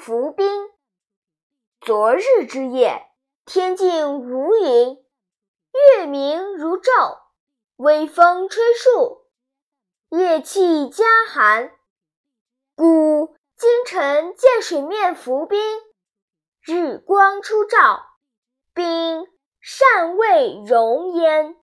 浮冰。昨日之夜，天静如云，月明如昼，微风吹树，夜气加寒。故今晨见水面浮冰，日光初照，冰尚未融焉。